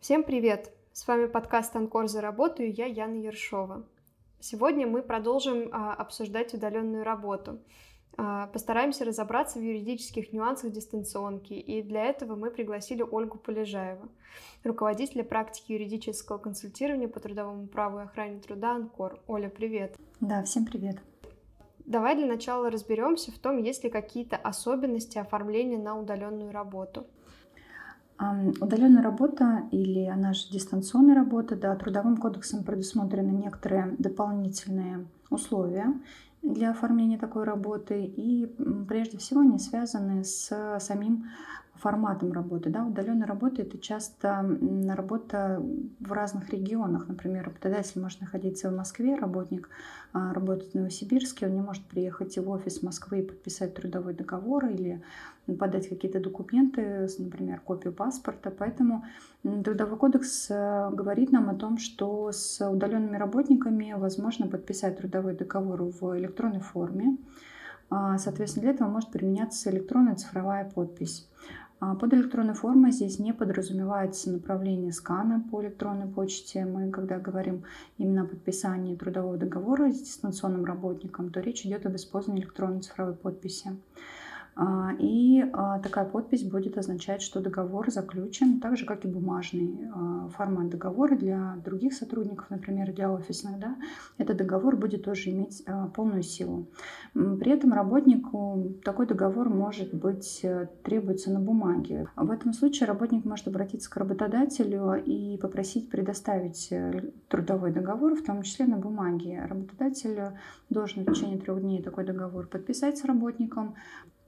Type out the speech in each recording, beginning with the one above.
Всем привет! С вами подкаст «Анкор за работу» и я, Яна Ершова. Сегодня мы продолжим а, обсуждать удаленную работу. А, постараемся разобраться в юридических нюансах дистанционки, и для этого мы пригласили Ольгу Полежаеву, руководителя практики юридического консультирования по трудовому праву и охране труда «Анкор». Оля, привет! Да, всем привет! Давай для начала разберемся в том, есть ли какие-то особенности оформления на удаленную работу. Удаленная работа или она же дистанционная работа, да, трудовым кодексом предусмотрены некоторые дополнительные условия для оформления такой работы и прежде всего они связаны с самим форматом работы. Да? Удаленная работа это часто работа в разных регионах. Например, работодатель может находиться в Москве, работник а, работает в Новосибирске, он не может приехать в офис Москвы и подписать трудовой договор или подать какие-то документы, например, копию паспорта. Поэтому Трудовой кодекс э, говорит нам о том, что с удаленными работниками возможно подписать трудовой договор в электронной форме. А, соответственно, для этого может применяться электронная цифровая подпись. А, под электронной формой здесь не подразумевается направление скана по электронной почте. Мы, когда говорим именно о подписании трудового договора с дистанционным работником, то речь идет об использовании электронной цифровой подписи. А, и а, такая подпись будет означать, что договор заключен, так же, как и бумажный а, формат договора для других сотрудников, например, для офисных. Да, этот договор будет тоже иметь полную силу. При этом работнику такой договор может быть э, требуется на бумаге. В этом случае работник может обратиться к работодателю и попросить предоставить э, трудовой договор, в том числе на бумаге. Работодатель должен в течение трех дней такой договор подписать с работником,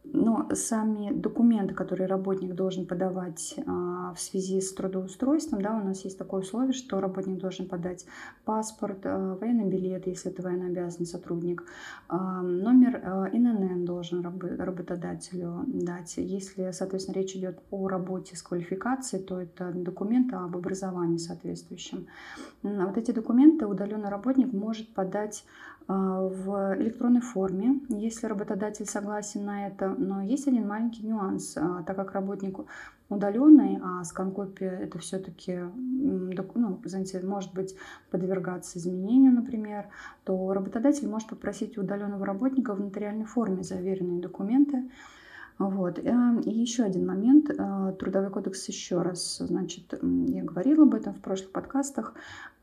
но сами документы, которые работник должен подавать а, в связи с трудоустройством, да, у нас есть такое условие, что работник должен подать паспорт, а, военный билет, если это военнообязанный сотрудник, а, номер ИНН должен работодателю дать. Если, соответственно, речь идет о работе с квалификацией, то это документы об образовании соответствующем. Вот эти документы удаленный работник может подать в электронной форме, если работодатель согласен на это. Но есть один маленький нюанс, а, так как работник удаленный, а скан-копия это все-таки ну, знаете, может быть подвергаться изменению, например, то работодатель может попросить удаленного работника в нотариальной форме заверенные документы. Вот. Э, и еще один момент. Э, Трудовой кодекс еще раз, значит, я говорила об этом в прошлых подкастах,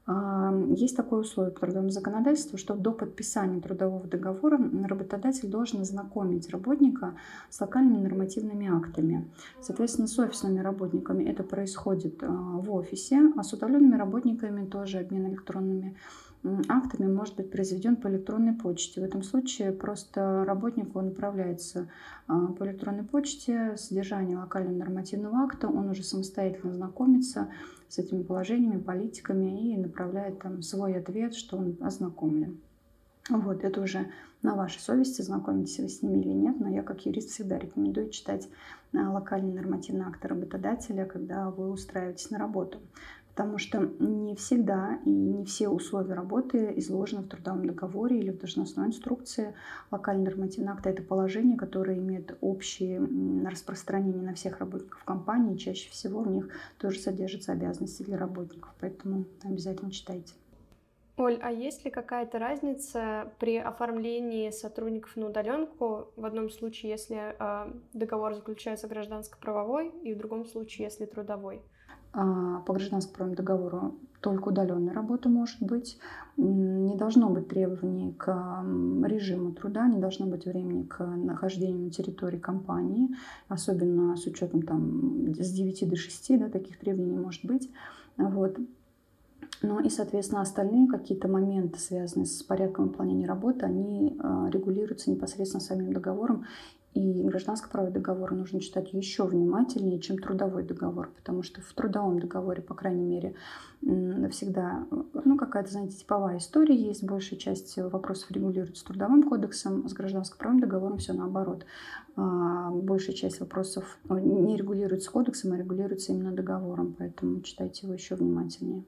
есть такое условие по трудовому законодательству, что до подписания трудового договора работодатель должен ознакомить работника с локальными нормативными актами. Соответственно, с офисными работниками это происходит а, в офисе, а с удаленными работниками тоже обмен электронными актами может быть произведен по электронной почте. В этом случае просто работнику направляется а, по электронной почте содержание локального нормативного акта, он уже самостоятельно знакомится с этими положениями, политиками и направляет там свой ответ, что он ознакомлен. Вот, это уже на вашей совести, знакомитесь вы с ними или нет, но я как юрист всегда рекомендую читать а, локальный нормативный акт работодателя, когда вы устраиваетесь на работу потому что не всегда и не все условия работы изложены в трудовом договоре или в должностной инструкции. Локальный нормативный акт – это положение, которое имеет общее распространение на всех работников компании. Чаще всего в них тоже содержатся обязанности для работников, поэтому обязательно читайте. Оль, а есть ли какая-то разница при оформлении сотрудников на удаленку? В одном случае, если э, договор заключается гражданско-правовой, и в другом случае, если трудовой? А, по гражданскому договору только удаленная работа может быть. Не должно быть требований к режиму труда, не должно быть времени к нахождению на территории компании, особенно с учетом там, с 9 до 6, да, таких требований может быть. Вот. Ну и, соответственно, остальные какие-то моменты, связанные с порядком выполнения работы, они а, регулируются непосредственно самим договором. И гражданско-правовой договор нужно читать еще внимательнее, чем трудовой договор, потому что в трудовом договоре, по крайней мере, всегда ну, какая-то, знаете, типовая история есть. Большая часть вопросов регулируется трудовым кодексом, с гражданско-правовым договором все наоборот. А, большая часть вопросов э, не регулируется кодексом, а регулируется именно договором, поэтому читайте его еще внимательнее.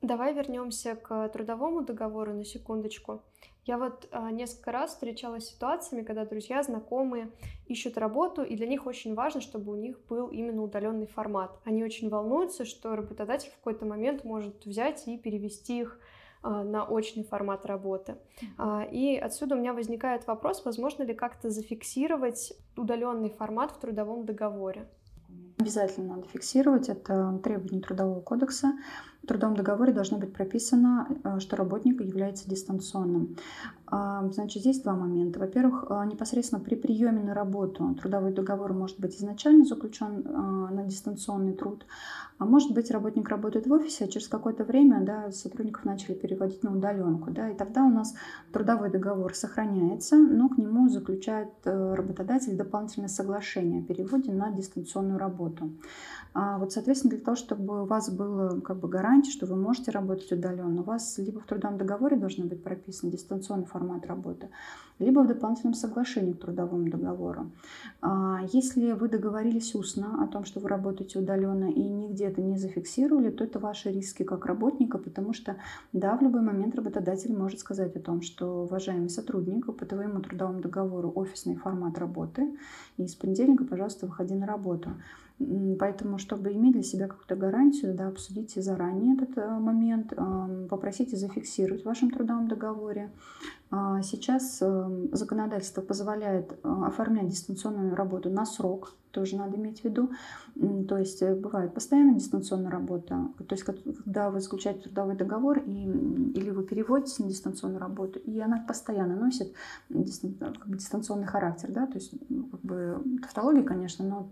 Давай вернемся к трудовому договору на секундочку. Я вот а, несколько раз встречалась с ситуациями, когда друзья, знакомые ищут работу, и для них очень важно, чтобы у них был именно удаленный формат. Они очень волнуются, что работодатель в какой-то момент может взять и перевести их а, на очный формат работы. А, и отсюда у меня возникает вопрос, возможно ли как-то зафиксировать удаленный формат в трудовом договоре. Обязательно надо фиксировать, это требование Трудового кодекса. В трудовом договоре должно быть прописано, э, что работник является дистанционным. А, значит, здесь два момента. Во-первых, э, непосредственно при приеме на работу трудовой договор может быть изначально заключен э, на дистанционный труд, а может быть работник работает в офисе, а через какое-то время да, сотрудников начали переводить на удаленку. Да, и тогда у нас трудовой договор сохраняется, но к нему заключает работодатель дополнительное соглашение о переводе на дистанционную работу. А вот, соответственно, для того, чтобы у вас было как бы гарантия, что вы можете работать удаленно, у вас либо в трудовом договоре должен быть прописан дистанционный формат работы, либо в дополнительном соглашении к трудовому договору. А если вы договорились устно о том, что вы работаете удаленно и нигде это не зафиксировали, то это ваши риски как работника, потому что, да, в любой момент работодатель может сказать о том, что, уважаемый сотрудник, по твоему трудовому договору офисный формат работы, и с понедельника, пожалуйста, выходи на работу. Поэтому, чтобы иметь для себя какую-то гарантию, да, обсудите заранее этот э, момент, попросите зафиксировать в вашем трудовом договоре. А, сейчас эм, законодательство позволяет э, оформлять дистанционную работу на срок, тоже надо иметь в виду. То есть э, бывает постоянная дистанционная работа, то есть когда вы заключаете трудовой договор и, или вы переводитесь на дистанционную работу, и она постоянно носит бы, дистанционный характер, да, то есть ну, как бы тавтология, конечно, но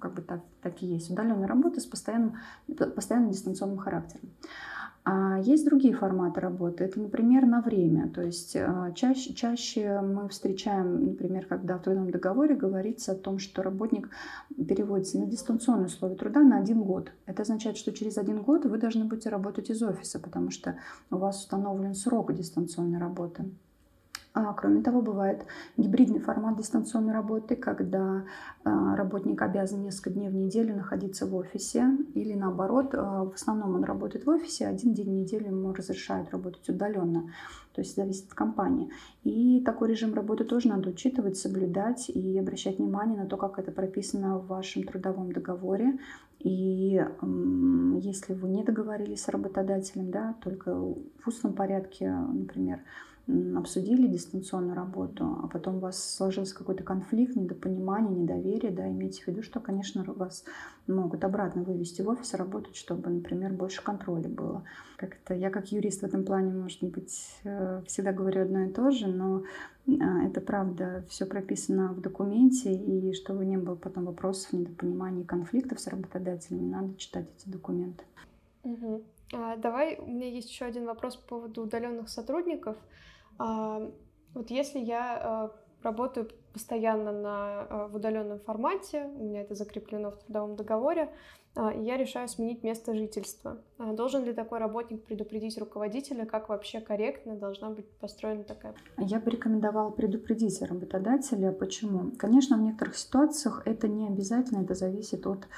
как бы так, так и есть. Удаленная работа с постоянным, постоянным дистанционным характером. А есть другие форматы работы. Это, например, на время. То есть а, чаще, чаще мы встречаем, например, когда в трудовом договоре говорится о том, что работник переводится на дистанционные условия труда на один год. Это означает, что через один год вы должны будете работать из офиса, потому что у вас установлен срок дистанционной работы. А, кроме того, бывает гибридный формат дистанционной работы, когда а, работник обязан несколько дней в неделю находиться в офисе, или наоборот, а, в основном он работает в офисе, один день в неделю ему разрешают работать удаленно, то есть зависит от компании. И такой режим работы тоже надо учитывать, соблюдать и обращать внимание на то, как это прописано в вашем трудовом договоре, и если вы не договорились с работодателем, да, только в устном порядке, например, обсудили дистанционную работу, а потом у вас сложился какой-то конфликт, недопонимание, недоверие, да, имейте в виду, что, конечно, вас могут обратно вывести в офис работать, чтобы, например, больше контроля было. Как-то я как юрист в этом плане, может быть, э, всегда говорю одно и то же, но а, это правда, все прописано в документе, и чтобы не было потом вопросов, недопониманий, конфликтов с работодателем, надо читать эти документы. А, давай, у меня есть еще один вопрос по поводу удаленных сотрудников. А, вот если я а, работаю постоянно на, а, в удаленном формате, у меня это закреплено в трудовом договоре, и я решаю сменить место жительства. Должен ли такой работник предупредить руководителя, как вообще корректно должна быть построена такая? Я бы рекомендовала предупредить работодателя. Почему? Конечно, в некоторых ситуациях это не обязательно, это зависит от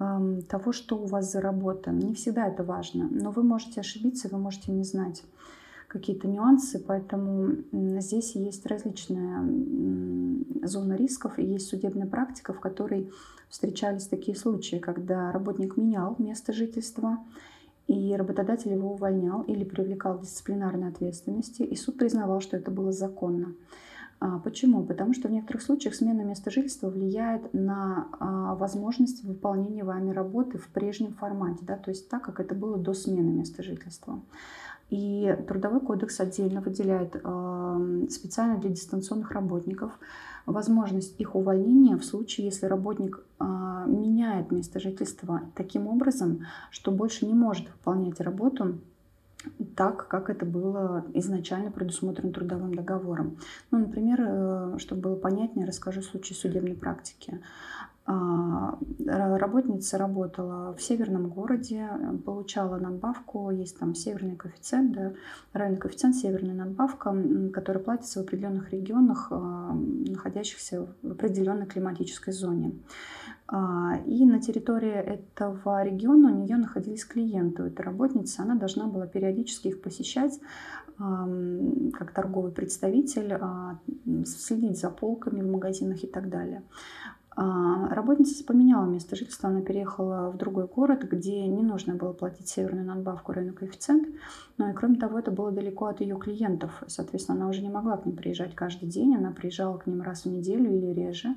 э, того, что у вас за работа. Не всегда это важно, но вы можете ошибиться, вы можете не знать какие-то нюансы, поэтому здесь есть различные зоны рисков и есть судебная практика, в которой встречались такие случаи, когда работник менял место жительства, и работодатель его увольнял или привлекал к дисциплинарной ответственности, и суд признавал, что это было законно. А, почему? Потому что в некоторых случаях смена места жительства влияет на а, возможность выполнения вами работы в прежнем формате, да, то есть так, как это было до смены места жительства. И Трудовой кодекс отдельно выделяет э, специально для дистанционных работников возможность их увольнения в случае, если работник э, меняет место жительства таким образом, что больше не может выполнять работу так, как это было изначально предусмотрено трудовым договором. Ну, например, э, чтобы было понятнее, расскажу случай судебной практики. А, работница работала в северном городе, получала надбавку, есть там северный коэффициент, да, равный коэффициент, северная надбавка, которая платится в определенных регионах, а, находящихся в определенной климатической зоне. А, и на территории этого региона у нее находились клиенты у этой работницы. Она должна была периодически их посещать как торговый представитель, следить за полками в магазинах и так далее. А, работница поменяла место жительства, она переехала в другой город, где не нужно было платить северную надбавку, районный коэффициент. Но и кроме того, это было далеко от ее клиентов. Соответственно, она уже не могла к ним приезжать каждый день, она приезжала к ним раз в неделю или реже.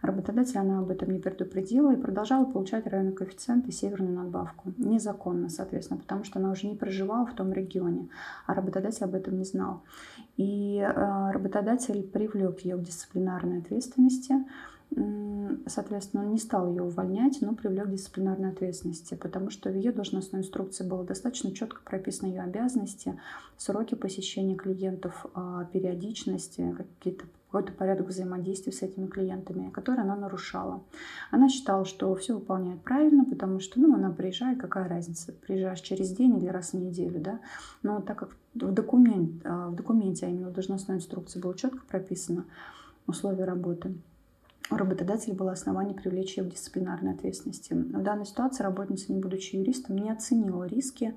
Работодатель она об этом не предупредила и продолжала получать районный коэффициент и северную надбавку. Незаконно, соответственно, потому что она уже не проживала в том регионе, а работодатель об этом не знал. И э, работодатель привлек ее к дисциплинарной ответственности, Соответственно, он не стал ее увольнять, но привлек к дисциплинарной ответственности, потому что в ее должностной инструкции было достаточно четко прописаны ее обязанности, сроки посещения клиентов, а, периодичности, какие-то какой-то порядок взаимодействия с этими клиентами, который она нарушала. Она считала, что все выполняет правильно, потому что ну, она приезжает, какая разница, приезжаешь через день или раз в неделю, да. Но так как в, документ, а, в документе, а именно в должностной инструкции было четко прописано условия работы, у работодателя было основание привлечь ее к дисциплинарной ответственности. В данной ситуации работница, не будучи юристом, не оценила риски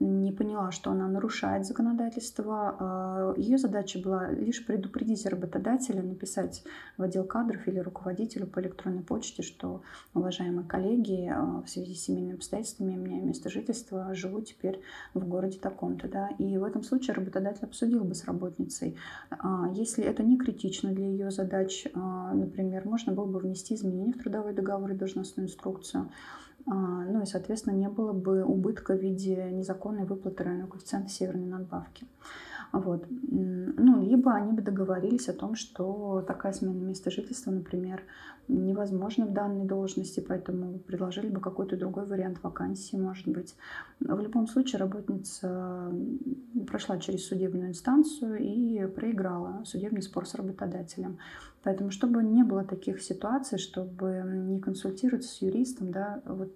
не поняла, что она нарушает законодательство. А, Ее задача была лишь предупредить работодателя, написать в отдел кадров или руководителю по электронной почте, что, уважаемые коллеги, а, в связи с семейными обстоятельствами у меня место жительства, живу теперь в городе таком-то. Да? И в этом случае работодатель обсудил бы с работницей. А, если это не критично для ее задач, например, можно было бы внести изменения в трудовой договор и должностную инструкцию, ну и, соответственно, не было бы убытка в виде незаконной выплаты районного коэффициента северной надбавки. Вот. Ну, либо они бы договорились о том, что такая смена места жительства, например, невозможна в данной должности, поэтому предложили бы какой-то другой вариант вакансии, может быть. В любом случае работница прошла через судебную инстанцию и проиграла судебный спор с работодателем. Поэтому, чтобы не было таких ситуаций, чтобы не консультироваться с юристом, да, вот,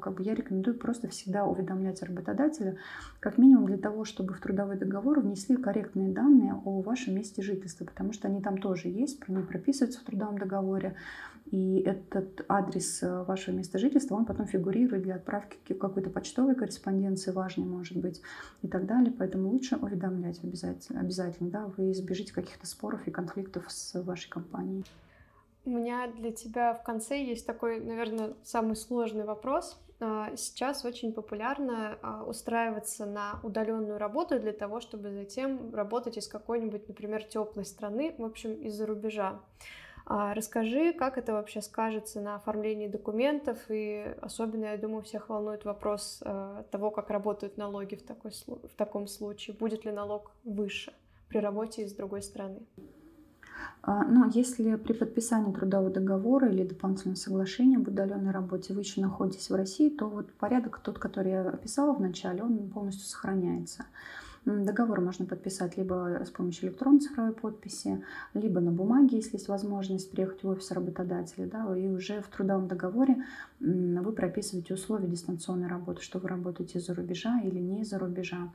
как бы я рекомендую просто всегда уведомлять работодателя, как минимум для того, чтобы в трудовой договор внесли корректные данные о вашем месте жительства, потому что они там тоже есть, они прописываются в трудовом договоре, и этот адрес э, вашего места жительства, он потом фигурирует для отправки какой-то почтовой корреспонденции важной, может быть, и так далее. Поэтому лучше уведомлять обязательно, обязательно да, вы избежите каких-то споров и конфликтов с вашей компанией. У меня для тебя в конце есть такой, наверное, самый сложный вопрос. А, сейчас очень популярно а, устраиваться на удаленную работу для того, чтобы затем работать из какой-нибудь, например, теплой страны, в общем, из-за рубежа. А, расскажи, как это вообще скажется на оформлении документов, и особенно, я думаю, всех волнует вопрос а, того, как работают налоги в, такой, в таком случае. Будет ли налог выше при работе из другой страны? А, Но ну, если при подписании трудового договора или дополнительного соглашения об удаленной работе вы еще находитесь в России, то вот порядок тот, который я описала в начале, он полностью сохраняется. Договор можно подписать либо с помощью электронной цифровой подписи, либо на бумаге, если есть возможность приехать в офис работодателя. Да, и уже в трудовом договоре вы прописываете условия дистанционной работы, что вы работаете из-за рубежа или не из-за рубежа.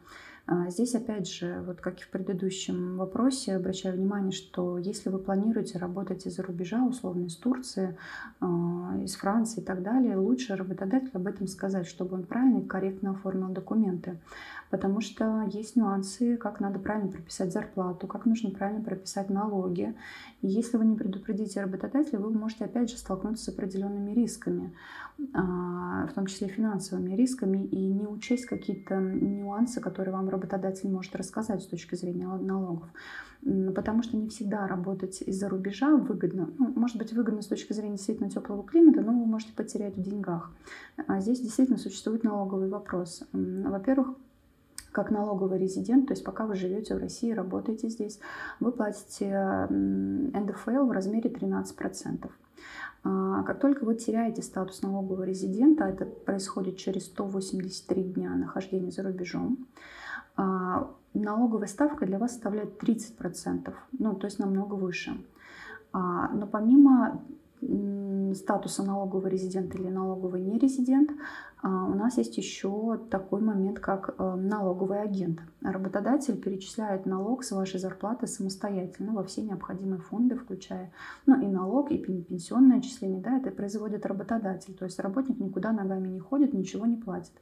А, здесь, опять же, вот как и в предыдущем вопросе, обращаю внимание, что если вы планируете работать из-за рубежа, условно из Турции, а, из Франции и так далее, лучше работодателю об этом сказать, чтобы он правильно и корректно оформил документы потому что есть нюансы, как надо правильно прописать зарплату, как нужно правильно прописать налоги. И если вы не предупредите работодателя, вы можете опять же столкнуться с определенными рисками, а, в том числе финансовыми рисками, и не учесть какие-то нюансы, которые вам работодатель может рассказать с точки зрения налогов. Потому что не всегда работать из-за рубежа выгодно. Ну, может быть, выгодно с точки зрения действительно теплого климата, но вы можете потерять в деньгах. А здесь действительно существует налоговый вопрос. Во-первых, как налоговый резидент, то есть пока вы живете в России, работаете здесь, вы платите НДФЛ в размере 13%. А, как только вы теряете статус налогового резидента, это происходит через 183 дня нахождения за рубежом, налоговая ставка для вас составляет 30%, ну, то есть намного выше. А, но помимо статуса налоговый резидент или налоговый нерезидент, а, у нас есть еще такой момент, как э, налоговый агент. Работодатель перечисляет налог с вашей зарплаты самостоятельно во все необходимые фонды, включая ну, и налог, и пенсионное отчисление. Да, это производит работодатель. То есть работник никуда ногами не ходит, ничего не платит.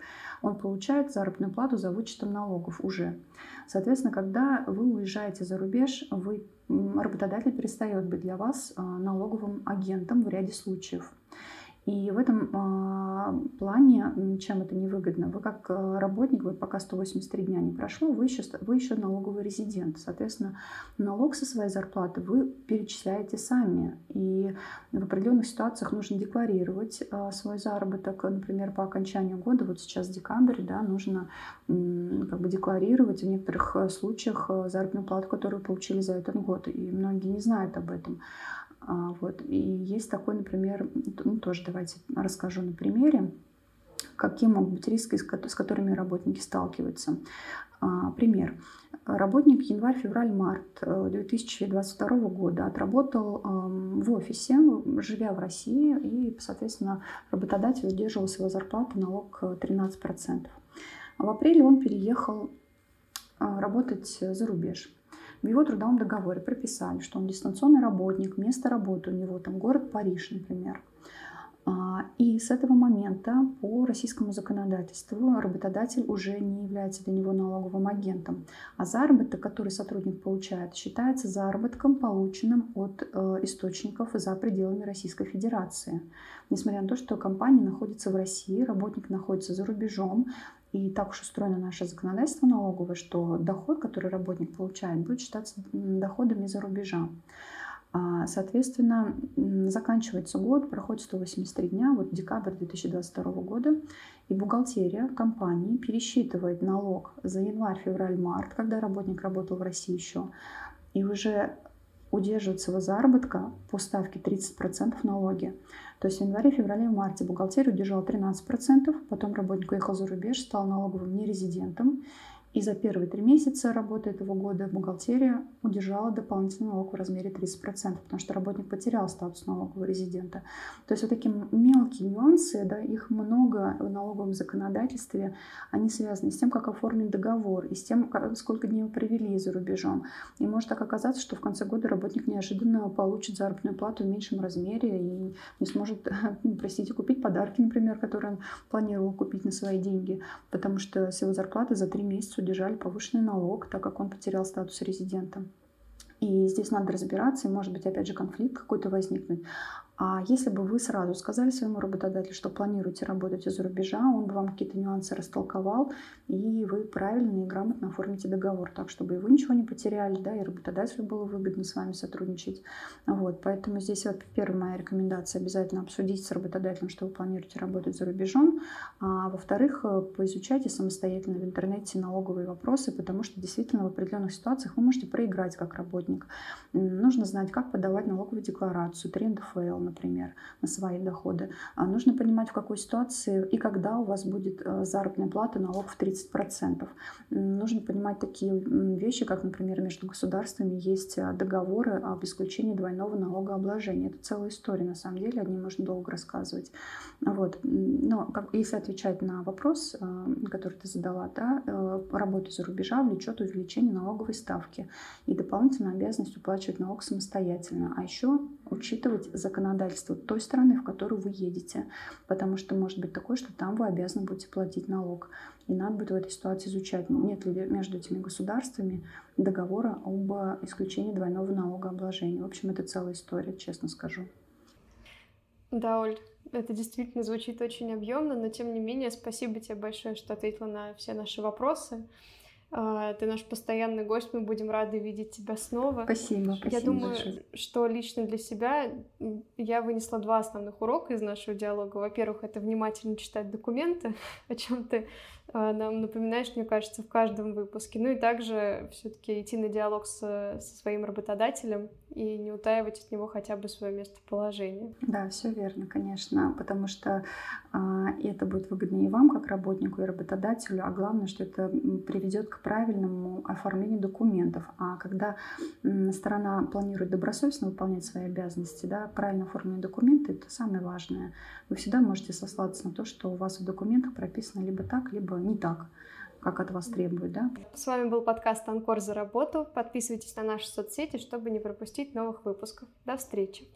Он получает заработную плату за вычетом налогов уже. Соответственно, когда вы уезжаете за рубеж, вы, работодатель перестает быть для вас э, налоговым агентом в ряде случаев. И в этом э, плане, чем это невыгодно, вы как э, работник, вот пока 183 дня не прошло, вы еще, вы еще налоговый резидент. Соответственно, налог со своей зарплаты вы перечисляете сами. И в определенных ситуациях нужно декларировать э, свой заработок. Например, по окончанию года, вот сейчас декабрь, да, нужно как бы декларировать в некоторых э, случаях э, заработную плату, которую получили за этот год. И многие не знают об этом. А, вот. И есть такой, например, ну, тоже давайте расскажу на примере, какие могут быть риски, с которыми работники сталкиваются. А, пример. Работник январь, февраль, март 2022 э, года отработал в офисе, живя в России, и, соответственно, работодатель удерживал с его зарплаты налог 13%. В апреле он переехал а, работать за рубеж. В его трудовом договоре прописали, что он дистанционный работник, место работы у него там город Париж, например. А, и с этого момента по российскому законодательству работодатель уже не является для него налоговым агентом, а заработок, который сотрудник получает, считается заработком, полученным от э, источников за пределами Российской Федерации. Несмотря на то, что компания находится в России, работник находится за рубежом, и так уж устроено наше законодательство налоговое, что доход, который работник получает, будет считаться доходами за рубежа. А, соответственно, заканчивается год, проходит 183 дня, вот декабрь 2022 года, и бухгалтерия компании пересчитывает налог за январь, февраль, март, когда работник работал в России еще, и уже удерживает своего заработка по ставке 30% налоги. То есть в январе, феврале, марте бухгалтерия удержала 13%, потом работник уехал за рубеж, стал налоговым нерезидентом, и за первые три месяца работы этого года бухгалтерия удержала дополнительный налог в размере 30%, потому что работник потерял статус налогового резидента. То есть вот такие мелкие нюансы, да, их много в налоговом законодательстве, они связаны с тем, как оформлен договор, и с тем, сколько дней провели за рубежом. И может так оказаться, что в конце года работник неожиданно получит заработную плату в меньшем размере и не сможет, простите, купить подарки, например, которые он планировал купить на свои деньги, потому что с его зарплаты за три месяца удержали повышенный налог, так как он потерял статус резидента. И здесь надо разбираться, и может быть опять же конфликт какой-то возникнуть. А если бы вы сразу сказали своему работодателю, что планируете работать из-за рубежа, он бы вам какие-то нюансы растолковал, и вы правильно и грамотно оформите договор, так чтобы и вы ничего не потеряли, да, и работодателю было выгодно с вами сотрудничать. Вот, поэтому здесь вот первая моя рекомендация обязательно обсудить с работодателем, что вы планируете работать за рубежом, а во-вторых, э, поизучайте самостоятельно в интернете налоговые вопросы, потому что действительно в определенных ситуациях вы можете проиграть как работник. Нужно знать, как подавать налоговую декларацию, 3 НДФЛ, например, на свои доходы. А нужно понимать, в какой ситуации и когда у вас будет э, заработная плата, налог в 30%. Нужно понимать такие вещи, как, например, между государствами есть э, договоры об исключении двойного налогообложения. Это целая история, на самом деле, о ней можно долго рассказывать. Вот. Но как, если отвечать на вопрос, э, который ты задала, да, работа за рубежа влечет увеличение налоговой ставки и дополнительную обязанность уплачивать налог самостоятельно, а еще учитывать законодательство законодательство той страны, в которую вы едете. Потому что может быть такое, что там вы обязаны будете платить налог. И надо будет в этой ситуации изучать, нет ли между этими государствами договора об исключении двойного налогообложения. В общем, это целая история, честно скажу. Да, Оль, это действительно звучит очень объемно, но тем не менее спасибо тебе большое, что ответила на все наши вопросы. А, ты наш постоянный гость, мы будем рады видеть тебя снова. Спасибо, спасибо. Я думаю, большое. что лично для себя я вынесла два основных урока из нашего диалога. Во-первых, это внимательно читать документы, о чем ты нам напоминаешь, мне кажется, в каждом выпуске. Ну и также все-таки идти на диалог с, со своим работодателем и не утаивать от него хотя бы свое местоположение. Да, все верно, конечно, потому что а, это будет выгодно и вам, как работнику, и работодателю, а главное, что это приведет к правильному оформлению документов. А когда сторона планирует добросовестно выполнять свои обязанности, да, правильно оформленные документы, это самое важное. Вы всегда можете сослаться на то, что у вас в документах прописано либо так, либо не так как от вас требуют, да? С вами был подкаст «Анкор за работу». Подписывайтесь на наши соцсети, чтобы не пропустить новых выпусков. До встречи!